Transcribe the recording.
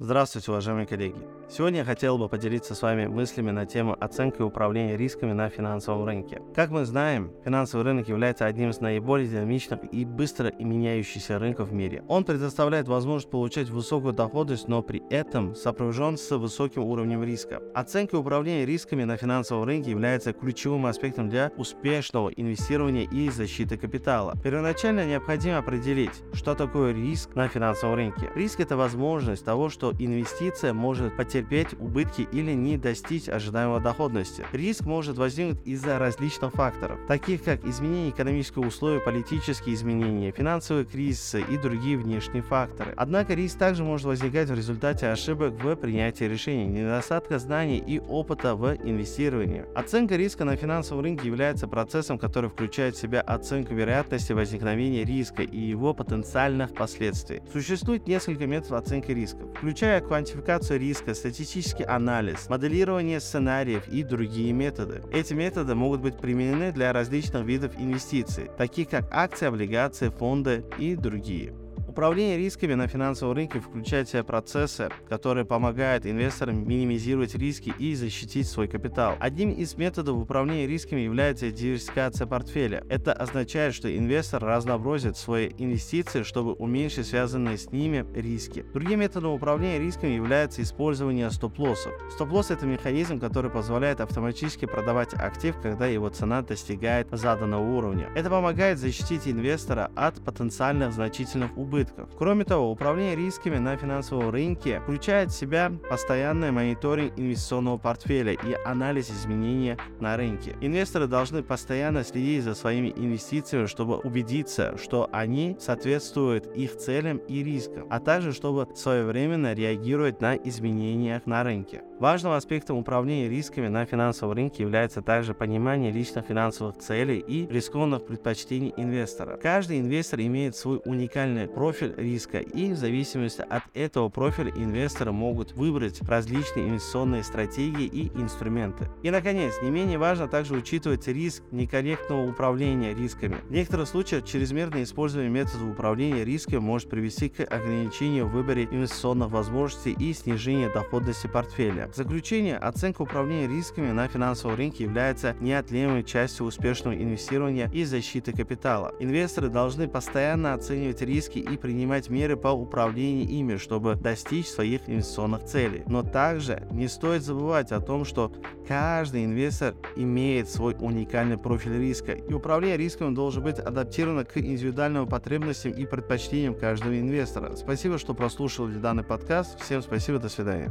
Здравствуйте, уважаемые коллеги! Сегодня я хотел бы поделиться с вами мыслями на тему оценки и управления рисками на финансовом рынке. Как мы знаем, финансовый рынок является одним из наиболее динамичных и быстро меняющихся рынков в мире. Он предоставляет возможность получать высокую доходность, но при этом сопряжен с высоким уровнем риска. Оценка и управление рисками на финансовом рынке является ключевым аспектом для успешного инвестирования и защиты капитала. Первоначально необходимо определить, что такое риск на финансовом рынке. Риск – это возможность того, что что инвестиция может потерпеть убытки или не достичь ожидаемой доходности. Риск может возникнуть из-за различных факторов, таких как изменение экономических условий, политические изменения, финансовые кризисы и другие внешние факторы. Однако риск также может возникать в результате ошибок в принятии решений, недостатка знаний и опыта в инвестировании. Оценка риска на финансовом рынке является процессом, который включает в себя оценку вероятности возникновения риска и его потенциальных последствий. Существует несколько методов оценки рисков, включая квантификацию риска, статистический анализ, моделирование сценариев и другие методы. Эти методы могут быть применены для различных видов инвестиций, таких как акции, облигации, фонды и другие. Управление рисками на финансовом рынке включает в себя процессы, которые помогают инвесторам минимизировать риски и защитить свой капитал. Одним из методов управления рисками является диверсификация портфеля. Это означает, что инвестор разнообразит свои инвестиции, чтобы уменьшить связанные с ними риски. Другим методом управления рисками является использование стоп-лоссов. Стоп-лосс – это механизм, который позволяет автоматически продавать актив, когда его цена достигает заданного уровня. Это помогает защитить инвестора от потенциальных значительных убытков убытков. Кроме того, управление рисками на финансовом рынке включает в себя постоянный мониторинг инвестиционного портфеля и анализ изменений на рынке. Инвесторы должны постоянно следить за своими инвестициями, чтобы убедиться, что они соответствуют их целям и рискам, а также чтобы своевременно реагировать на изменения на рынке. Важным аспектом управления рисками на финансовом рынке является также понимание личных финансовых целей и рискованных предпочтений инвестора. Каждый инвестор имеет свой уникальный профиль риска, и в зависимости от этого профиля инвесторы могут выбрать различные инвестиционные стратегии и инструменты. И, наконец, не менее важно также учитывать риск некорректного управления рисками. В некоторых случаях чрезмерное использование методов управления рисками может привести к ограничению в выборе инвестиционных возможностей и снижению доходности портфеля. В заключение, оценка управления рисками на финансовом рынке является неотъемлемой частью успешного инвестирования и защиты капитала. Инвесторы должны постоянно оценивать риски и принимать меры по управлению ими, чтобы достичь своих инвестиционных целей. Но также не стоит забывать о том, что каждый инвестор имеет свой уникальный профиль риска, и управление рисками должен быть адаптировано к индивидуальным потребностям и предпочтениям каждого инвестора. Спасибо, что прослушали данный подкаст. Всем спасибо, до свидания.